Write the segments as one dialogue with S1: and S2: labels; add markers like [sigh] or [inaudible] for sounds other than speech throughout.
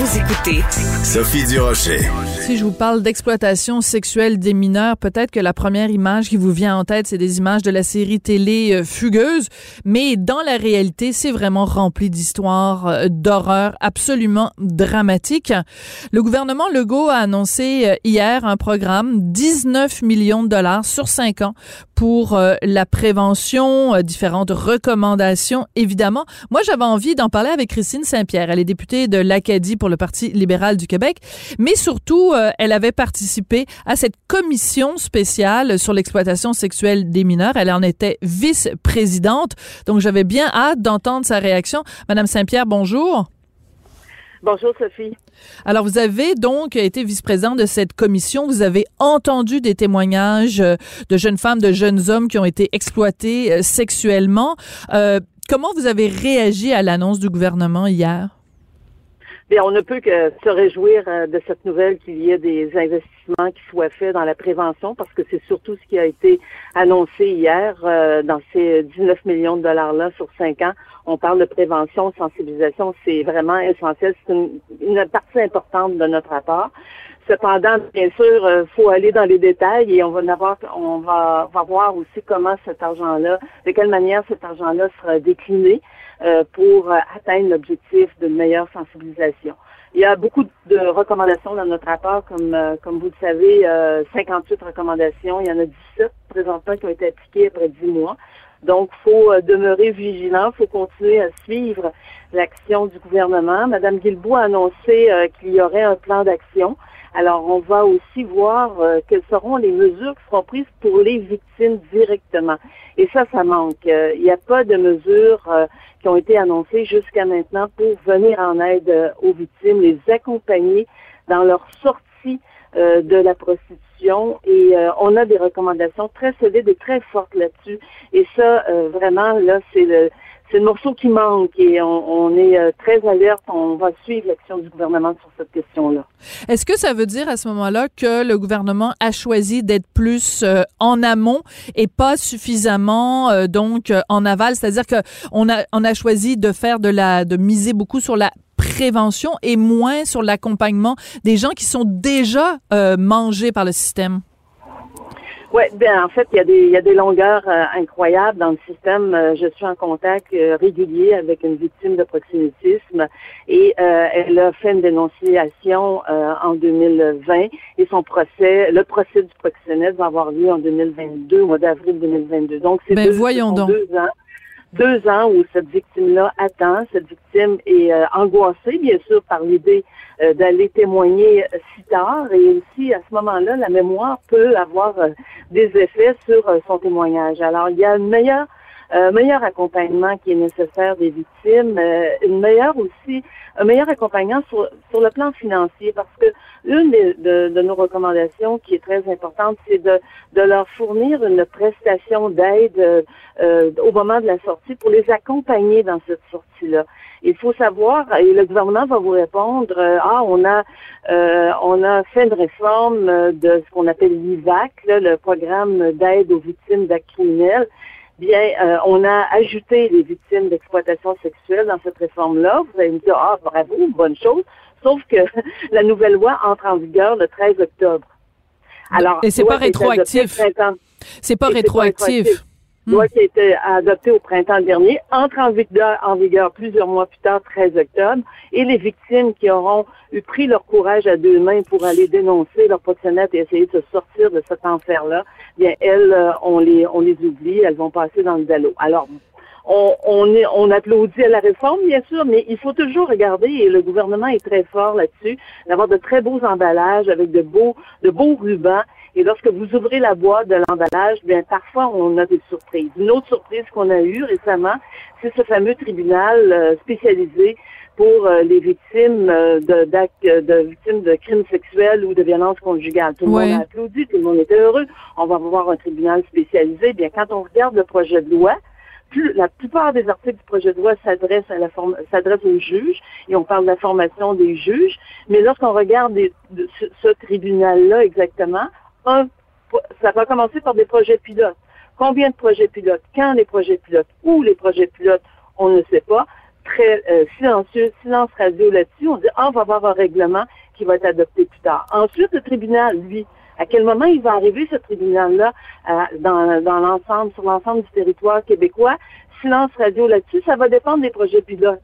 S1: Vous écoutez
S2: Sophie Durocher.
S3: Si je vous parle d'exploitation sexuelle des mineurs, peut-être que la première image qui vous vient en tête, c'est des images de la série télé euh, Fugueuse, mais dans la réalité, c'est vraiment rempli d'histoires euh, d'horreur absolument dramatiques. Le gouvernement Legault a annoncé euh, hier un programme 19 millions de dollars sur cinq ans pour la prévention, différentes recommandations, évidemment. Moi, j'avais envie d'en parler avec Christine Saint-Pierre. Elle est députée de l'Acadie pour le Parti libéral du Québec, mais surtout, euh, elle avait participé à cette commission spéciale sur l'exploitation sexuelle des mineurs. Elle en était vice-présidente, donc j'avais bien hâte d'entendre sa réaction. Madame Saint-Pierre, bonjour.
S4: Bonjour Sophie.
S3: Alors vous avez donc été vice-présidente de cette commission. Vous avez entendu des témoignages euh, de jeunes femmes, de jeunes hommes qui ont été exploités euh, sexuellement. comment vous avez réagi à l'annonce du gouvernement hier?
S4: On ne peut que se réjouir euh, de cette nouvelle qu'il y ait des investissements qui soient faits dans la prévention parce que c'est surtout ce qui a été annoncé hier euh, dans ces 19 millions de dollars-là sur cinq ans. On parle de prévention, sensibilisation, c'est vraiment essentiel. C'est une, partie importante de notre rapport. Cependant, bien sûr, il euh, faut aller dans les détails et on va avoir, on va, va voir aussi comment cet argent-là, de quelle manière cet argent-là sera décliné. Euh, pour euh, atteindre l'objectif de meilleure sensibilisation. Il y a beaucoup de recommandations dans notre rapport, comme, euh, comme vous le savez, 58 recommandations. Il y en a 17 présentement qui ont été appliquées après 10 mois. Donc, faut demeurer vigilant, il faut continuer à suivre l'action du gouvernement. Madame Guilbault a annoncé qu'il y aurait un plan d'action. Alors, on va aussi voir quelles seront les mesures qui seront prises pour les victimes directement. Et ça, ça manque. il n'y a pas de mesures qui ont été annoncées jusqu'à maintenant pour venir en aide euh, aux victimes, les accompagner dans leur sortie euh, de la prostitution et euh, on a des recommandations très solides et très fortes là-dessus et ça vraiment là c'est le c'est le morceau qui manque et on, est euh, très alerte. On va suivre l'action du gouvernement sur cette question-là.
S3: Est-ce que ça veut dire à ce moment-là que le gouvernement a choisi d'être plus euh, en amont et pas suffisamment euh, donc en aval, c'est-à-dire que on a on a choisi de faire de la de miser beaucoup sur la prévention et moins sur l'accompagnement des gens qui sont déjà mangés par le système?
S4: Oui, bien en fait, il y a des, il y a des longueurs euh, incroyables dans le système. Euh, je suis en contact euh, régulier avec une victime de proxénétisme et elle a fait une dénonciation en 2020 et son procès, le procès du proxénète va avoir lieu en 2022, au mois d'avril 2022. Donc c'est
S3: ben, deux, voyons donc.
S4: deux ans deux ans où cette victime-là attend. Cette victime est euh, angoissée, bien sûr, par l'idée euh, d'aller témoigner si tard. Et aussi, à ce moment-là, la mémoire peut avoir euh, des effets sur son témoignage. Alors, il y a une meilleure un meilleur accompagnement qui est nécessaire des victimes, une meilleure aussi, un meilleur accompagnement sur, sur le plan financier, parce que une de, de, nos recommandations qui est très importante, c'est de, de leur fournir une prestation d'aide euh, au moment de la sortie pour les accompagner dans cette sortie-là. Il faut savoir, et le gouvernement va vous répondre, euh, ah, on a euh, on a fait une réforme de ce qu'on appelle l'IVAC, le programme d'aide aux victimes d'actes criminels. Bien, on a ajouté les victimes d'exploitation sexuelle dans cette réforme-là. Vous allez me dire, ah, bravo, bonne chose. Sauf que [laughs] la nouvelle loi entre en vigueur le 13 octobre.
S3: Alors, et c'est pas rétroactif. C'est pas rétroactif
S4: loi qui a été adoptée au printemps dernier, entre en vigueur, en vigueur plusieurs mois plus tard, 13 octobre, et les victimes qui auront eu pris leur courage à deux mains pour aller dénoncer leur proxénète et essayer de se sortir de cet enfer-là, bien, elles, euh, on les, on les oublie, elles vont passer dans le dallo. Alors, on, on, est, on applaudit à la réforme, bien sûr, mais il faut toujours regarder, et le gouvernement est très fort là-dessus, d'avoir de très beaux emballages avec de beaux, de beaux rubans et lorsque vous ouvrez la boîte de l'emballage, bien parfois on a des surprises. Une autre surprise qu'on a eue récemment, c'est ce fameux tribunal euh, spécialisé pour euh, les victimes euh, de, de victimes de crimes sexuels ou de violences conjugales. Tout le monde a applaudi, tout le monde était heureux. On va voir un tribunal spécialisé. Bien, quand on regarde le projet de loi, plus, la plupart des articles du projet de loi s'adressent à la s'adressent aux juges et on parle de la formation des juges. Mais lorsqu'on regarde ce tribunal-là exactement, un, ça va commencer par des projets pilotes Combien de projets pilotes, quand les projets pilotes, où les projets pilotes, on ne sait pas. Très euh, silencieux, silence radio là-dessus. On dit, ah, on va avoir un règlement qui va être adopté plus tard. Ensuite, le tribunal, lui, à quel moment il va arriver ce tribunal-là dans, dans l'ensemble, sur l'ensemble du territoire québécois? Silence radio là-dessus, ça va dépendre des projets pilotes.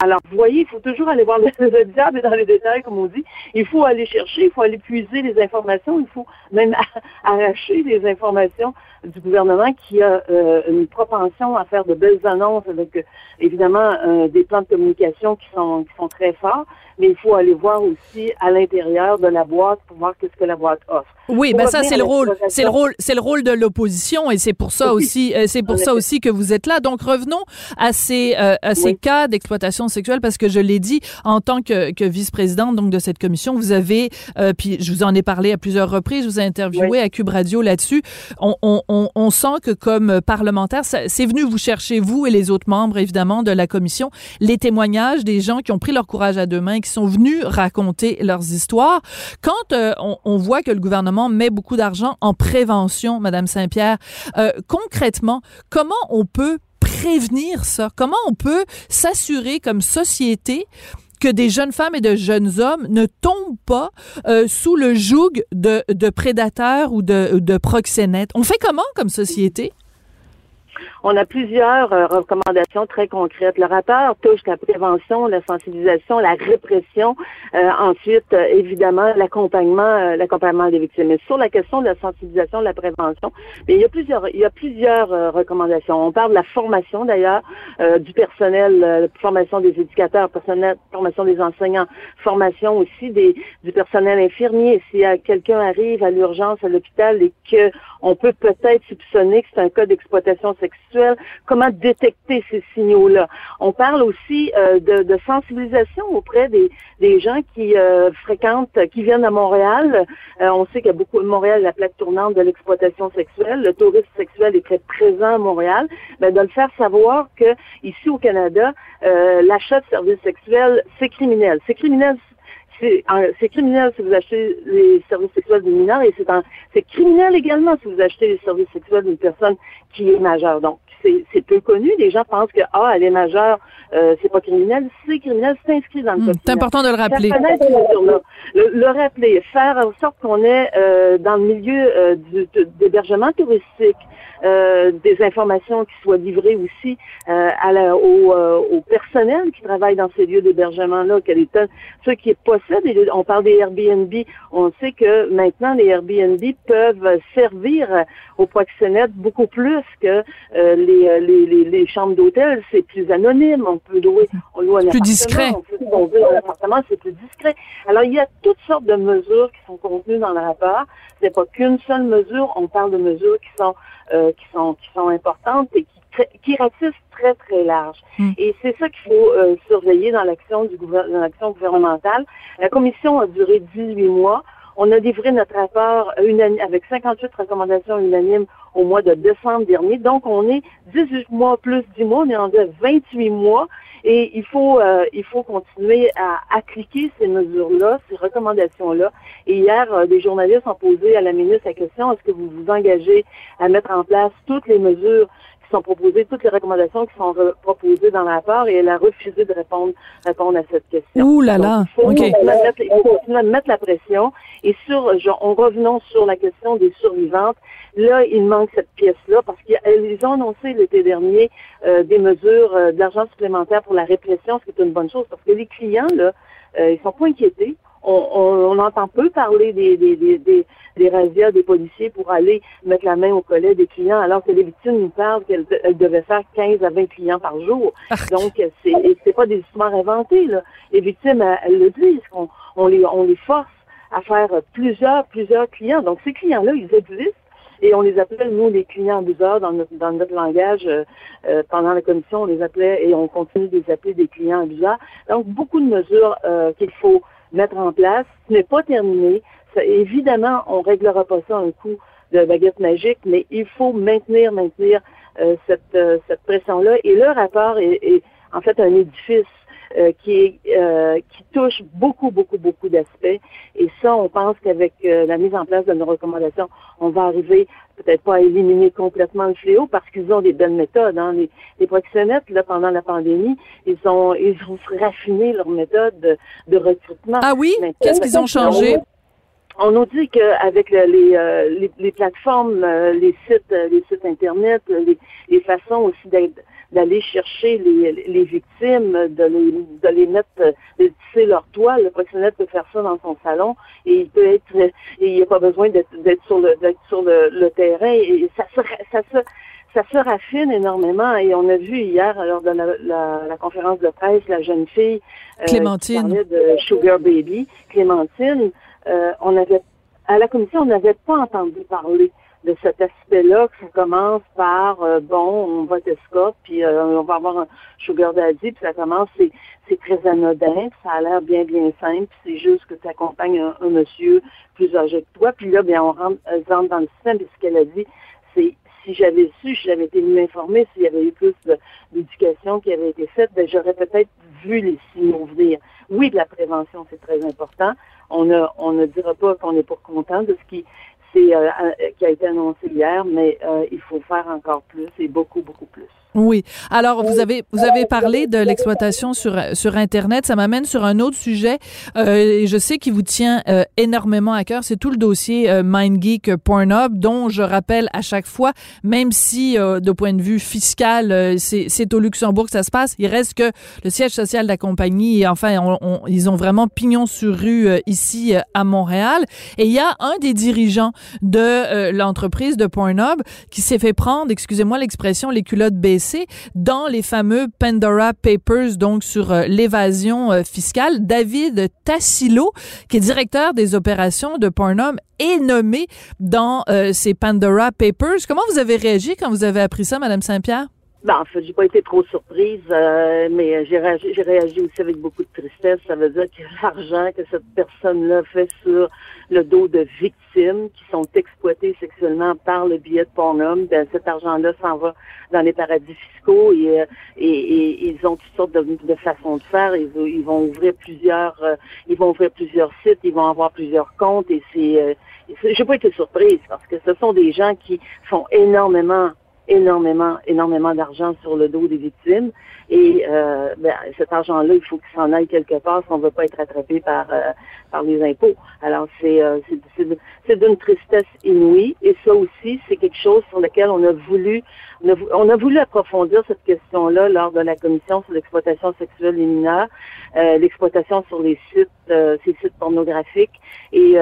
S4: Alors, vous voyez, il faut toujours aller voir [laughs] le, diable dans les détails, comme on dit. Il faut aller chercher, il faut aller puiser les informations, il faut même [laughs] arracher les informations du gouvernement qui a euh, une propension à faire de belles annonces avec, euh, évidemment, euh, des plans de communication qui sont, qui sont très forts mais il faut aller voir aussi à l'intérieur de la boîte pour voir qu'est-ce que la boîte offre.
S3: Oui, ben ça c'est le rôle, c'est le rôle, c'est le rôle de l'opposition et c'est pour ça aussi, euh, c'est pour ça aussi que vous êtes là. Donc revenons à ces euh, à ces cas d'exploitation sexuelle parce que je l'ai dit en tant que, que vice-présidente donc de cette commission, vous avez euh, puis je vous en ai parlé à plusieurs reprises, je vous ai interviewé à Cube Radio là-dessus. On, on, on, sent que comme parlementaire, c'est venu vous chercher vous et les autres membres évidemment de la commission les témoignages des gens qui ont pris leur courage à deux mains qui sont venus raconter leurs histoires. Quand euh, on, on, voit que le gouvernement met beaucoup d'argent en prévention, Madame Saint-Pierre, euh, concrètement, comment on peut prévenir ça? Comment on peut s'assurer comme société que des jeunes femmes et de jeunes hommes ne tombent pas euh, sous le joug de, de prédateurs ou de, de proxénètes. On fait comment comme société?
S4: On a plusieurs euh, recommandations très concrètes. Le rapport touche la prévention, la sensibilisation, la répression, euh, ensuite, euh, évidemment, l'accompagnement, l'accompagnement des victimes. Mais sur la question de la sensibilisation, de la prévention, il y a plusieurs, il y a plusieurs recommandations. On parle de la formation d'ailleurs du personnel, formation des éducateurs, personnel, formation des enseignants, formation aussi des, du personnel infirmier. Si quelqu'un arrive à l'urgence à l'hôpital et que on peut peut-être soupçonner que c'est un cas d'exploitation sexuelle. Comment détecter ces signaux-là? On parle aussi euh, de, sensibilisation auprès des, gens qui euh, fréquentent, qui viennent à Montréal. Euh, on sait qu'il y a beaucoup de Montréal, la plaque tournante de l'exploitation sexuelle. Le tourisme sexuel est très présent à Montréal. Ben, de le faire savoir que ici au Canada, l'achat de services sexuels, c'est criminel. C'est criminel c'est criminel si vous achetez les services sexuels d'une mineure et c'est criminel également si vous achetez les services sexuels d'une personne qui est majeure. Donc, c'est peu connu. Les gens pensent que, ah, elle est majeure, euh, c'est pas criminel. C'est criminel, c'est inscrit dans le hmm, code.
S3: C'est important de le rappeler.
S4: Le, rappeler, faire en sorte qu'on est euh, dans le milieu euh, d'hébergement touristique, euh, des informations qui soient livrées aussi à la, au, au, personnel qui travaille dans ces lieux d'hébergement-là, ceux qui on parle des Airbnb, on sait que maintenant les Airbnb peuvent servir aux proxénètes beaucoup plus que les, les, les, chambres d'hôtel, c'est plus anonyme, on peut louer,
S3: on loue un plus discret.
S4: on peut un appartement, c'est plus discret. Alors il y a toutes sortes de mesures qui sont contenues dans le rapport. C'est pas qu'une seule mesure, on parle de mesures qui sont euh, qui sont qui sont importantes et qui qui ratissent très très large. Hmm. Et c'est ça qu'il faut euh, surveiller dans l'action du dans l'action gouvernementale. La commission a duré 18 mois. On a livré notre rapport avec 58 recommandations unanimes au mois de décembre dernier. Donc, on est 18 mois plus 10 mois, on est à 28 mois et il faut, euh, il faut continuer à appliquer ces mesures-là, ces recommandations-là. Et hier, euh, des journalistes ont posé à la ministre la question, est-ce que vous vous engagez à mettre en place toutes les mesures sont proposées, toutes les recommandations qui sont proposées dans la rapport et elle a refusé de répondre, répondre à cette question.
S3: Ouh là là!
S4: il faut continuer à mettre la pression. Et sur, genre, en revenant sur la question des survivantes, Là, il manque cette pièce-là parce qu'ils ont annoncé l'été dernier euh, des mesures euh, d'argent supplémentaire pour la répression, ce qui est une bonne chose parce que les clients, là, euh, ils sont pas inquiétés. On, on, entend peu parler des, des, des, des, des razzias des policiers pour aller mettre la main au collet des clients, alors que les victimes nous parlent qu'elles devaient faire 15 à 20 clients par jour. Donc, c'est c'est pas des histoires inventées. Là. Les victimes, elles, le disent, on, on, les, on les force à faire plusieurs, plusieurs clients. Donc, ces clients-là, ils existent et on les appelle, nous, les clients abuseurs dans notre, dans notre langage. Euh, euh, pendant la commission, on les appelait et on continue de les appeler des clients abuseurs. Donc, beaucoup de mesures euh, qu'il faut mettre en place. Ce n'est pas terminé. évidemment, on réglera pas ça un coup de baguette magique, mais il faut maintenir, maintenir cette, cette pression-là. Et le rapport est, est, en fait un édifice qui qui touche beaucoup, beaucoup, beaucoup d'aspects. Et ça, on pense qu'avec la mise en place de nos recommandations, on va arriver peut-être pas à éliminer complètement le fléau parce qu'ils ont des belles méthodes. Hein. Les, les proxénètes, là, pendant la pandémie, ils ont ils ont raffiné leur méthode de, recrutement.
S3: Ah oui? Qu'est-ce qu'ils ont changé?
S4: On, nous dit qu'avec les, euh, les, les, plateformes, euh, les sites, euh, les sites internet, les, les façons aussi d'être d'aller chercher les, les victimes, de les, de les mettre, de tisser leur toile. Le professionnel peut faire ça dans son salon et il peut être, et il n'y a pas besoin d'être sur le, sur le, le, terrain. Et ça se, ça se, ça se raffine énormément. Et on a vu hier lors de la, la, la conférence de presse la jeune fille
S3: euh, Clémentine.
S4: de Sugar Baby. Clémentine euh, on avait à la commission on n'avait pas entendu parler de cet aspect-là, que ça commence par euh, bon, on va t'escorte, puis euh, on va avoir un sugar daddy, puis ça commence, c'est, c'est très anodin, ça a l'air bien, bien simple, c'est juste que tu accompagnes un, monsieur plus âgé que toi, puis là, bien, on rentre, rentre dans le système, puis ce qu'elle a dit, c'est si j'avais su, si j'avais été mieux informée, s'il y avait eu plus d'éducation qui avait été faite, ben, j'aurais peut-être vu les signaux venir. Oui, de la prévention, c'est très important. On ne, on ne dira pas qu'on n'est pas content de ce qui c'est euh, qui a été annoncé hier, mais euh, il faut faire encore plus et beaucoup, beaucoup plus.
S3: Oui. Alors, vous avez vous avez parlé de l'exploitation sur sur Internet. Ça m'amène sur un autre sujet. Euh, je sais qu'il vous tient euh, énormément à cœur. C'est tout le dossier euh, MindGeek Pornhub, dont je rappelle à chaque fois, même si euh, de point de vue fiscal, euh, c'est c'est au Luxembourg que ça se passe. Il reste que le siège social de la compagnie, enfin, on, ils ont vraiment pignon sur rue ici à Montréal. Et il y a un des dirigeants de l'entreprise de Pornhub qui s'est fait prendre, excusez-moi l'expression, les culottes baissées dans les fameux Pandora Papers, donc sur euh, l'évasion euh, fiscale. David Tassilo, qui est directeur des opérations de Pornhub, est nommé dans euh, ces Pandora Papers. Comment vous avez réagi quand vous avez appris ça, Madame Saint-Pierre?
S4: Ben, en fait, j'ai pas été trop surprise, mais j'ai réagi, j'ai réagi aussi avec beaucoup de tristesse. Ça veut dire que [laughs] l'argent que cette personne-là fait sur le dos de victimes qui sont exploitées sexuellement par le biais de Pornhub, ben, cet argent-là s'en va dans les paradis fiscaux et, euh, et, ils ont toutes sortes de, de, façons de faire. Ils, ils vont ouvrir plusieurs, euh, ils vont ouvrir plusieurs sites, ils vont avoir plusieurs comptes et c'est, euh, j'ai pas été surprise parce que ce sont des gens qui font énormément énormément, énormément d'argent sur le dos des victimes. Et euh, ben, cet argent-là, il faut qu'il s'en aille quelque part si on ne veut pas être attrapé par euh, par les impôts. Alors c'est euh, c'est d'une tristesse inouïe. Et ça aussi, c'est quelque chose sur lequel on a voulu on a, voulu approfondir cette question-là lors de la commission sur l'exploitation sexuelle des mineurs, euh, l'exploitation sur les sites, euh, ces sites pornographiques. Et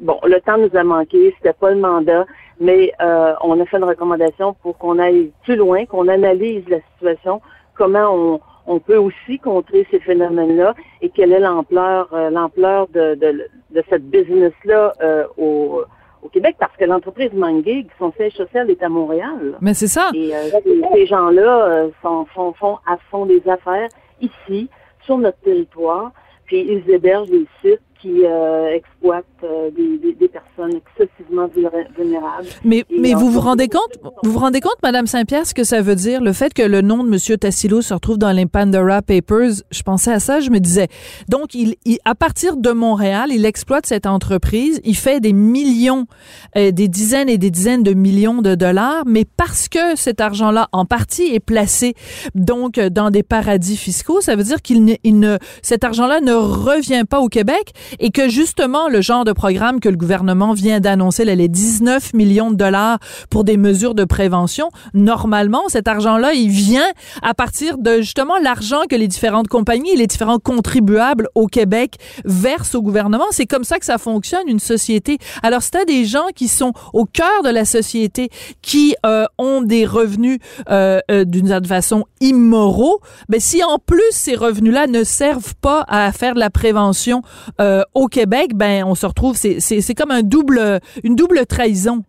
S4: bon, le temps nous a manqué, c'était pas le mandat mais euh, on a fait une recommandation pour qu'on aille plus loin, qu'on analyse la situation, comment on, peut aussi contrer ces phénomènes-là et quelle est l'ampleur euh, l'ampleur de, de, cette business-là euh, au, au Québec, parce que l'entreprise Mangig, son siège social est à Montréal.
S3: Mais c'est ça.
S4: Et ces gens-là font, font à fond des affaires ici, sur notre territoire, puis ils hébergent des sites qui euh, exploitent euh, des, des, personnes excessivement vulnérables.
S3: Mais, mais vous vous rendez compte, vous vous rendez compte, Madame Saint-Pierre, ce que ça veut dire, le fait que le nom de Monsieur Tassilo se retrouve dans les Pandora Papers. Je pensais à ça, je me disais. Donc, il, à partir de Montréal, il exploite cette entreprise, il fait des millions, euh, des dizaines et des dizaines de millions de dollars, mais parce que cet argent-là, en partie, est placé donc dans des paradis fiscaux, ça veut dire qu'il ne, il ne, cet argent-là ne revient pas au Québec et que justement le genre de programme que le gouvernement vient d'annoncer, les 19 millions de dollars pour des mesures de prévention, normalement cet argent-là, il vient à partir de justement l'argent que les différentes compagnies et les différents contribuables au Québec versent au gouvernement. C'est comme ça que ça fonctionne une société. Alors c'est des gens qui sont au cœur de la société, qui euh, ont des revenus euh, euh, d'une certaine façon immoraux, ben, si en plus ces revenus-là ne servent pas à faire de la prévention au Québec, ben on se retrouve, c'est comme un double, une double trahison.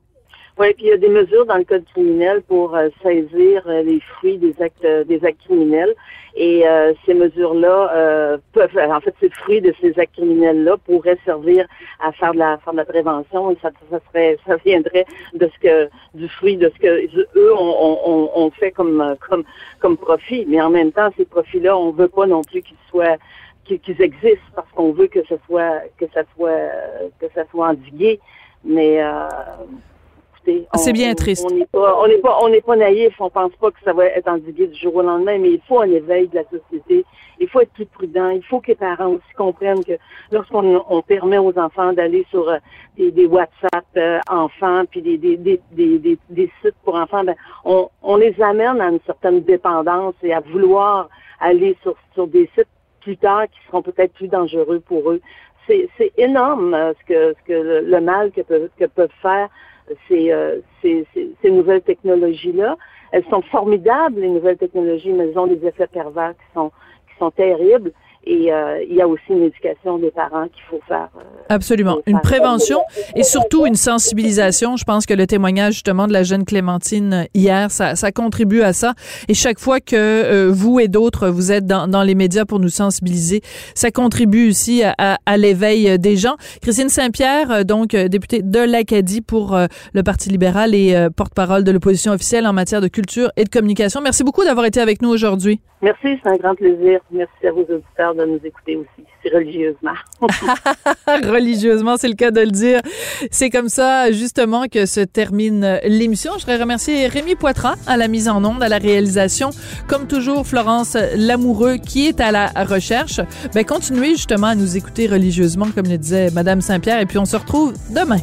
S4: Oui, puis il y a des mesures dans le code criminel pour euh, saisir euh, les fruits des actes euh, des actes criminels. Et ces mesures-là peuvent, en fait, ces fruits de ces actes criminels-là pourraient servir à faire de la faire de la prévention. Et ça, ça serait, [laughs] ça viendrait de ce que du fruit de ce que eux ont, on, fait comme comme comme profit. Mais en même temps, ces profits-là, on veut pas non plus qu'ils soient qu'ils existent parce qu'on veut que ce soit que ça soit que ça soit endigué. Mais euh,
S3: c'est bien triste.
S4: On n'est pas, on n'est pas, on n'est pas naïf. On pense pas que ça va être endigué du jour au lendemain, mais il faut un éveil de la société. Il faut être plus prudent. Il faut que les parents aussi comprennent que lorsqu'on on permet aux enfants d'aller sur euh, des, des, WhatsApp euh, enfants, puis des, des, des, des, des, sites pour enfants, ben, on, on les amène à une certaine dépendance et à vouloir aller sur, sur des sites plus tard qui seront peut-être plus dangereux pour eux. C'est, énorme euh, ce que, ce que le, mal que peuvent faire euh, ces, nouvelles technologies-là. Elles sont formidables, les nouvelles technologies, mais elles ont des effets pervers qui sont, qui sont terribles. Et euh, il y a aussi une éducation des parents qu'il faut faire. Euh,
S3: Absolument. Une prévention et surtout une sensibilisation. Je pense que le témoignage justement de la jeune Clémentine hier, ça, ça contribue à ça. Et chaque fois que euh, vous et d'autres, vous êtes dans, dans, les médias pour nous sensibiliser, ça contribue aussi à, à, l'éveil des gens. Christine Saint-Pierre, donc députée de l'Acadie pour le Parti libéral et porte-parole de l'opposition officielle en matière de culture et de communication. Merci beaucoup d'avoir été avec nous aujourd'hui.
S4: Merci, c'est un grand plaisir. Merci à vos auditeurs de nous écouter aussi, religieusement. [laughs]
S3: religieusement, c'est le cas de le dire. C'est comme ça, justement, que se termine l'émission. Je voudrais remercier Rémi Poitras à la mise en onde, à la réalisation. Comme toujours, Florence Lamoureux qui est à la recherche. Ben, continuez justement à nous écouter religieusement, comme le disait Madame Saint-Pierre, et puis on se retrouve demain.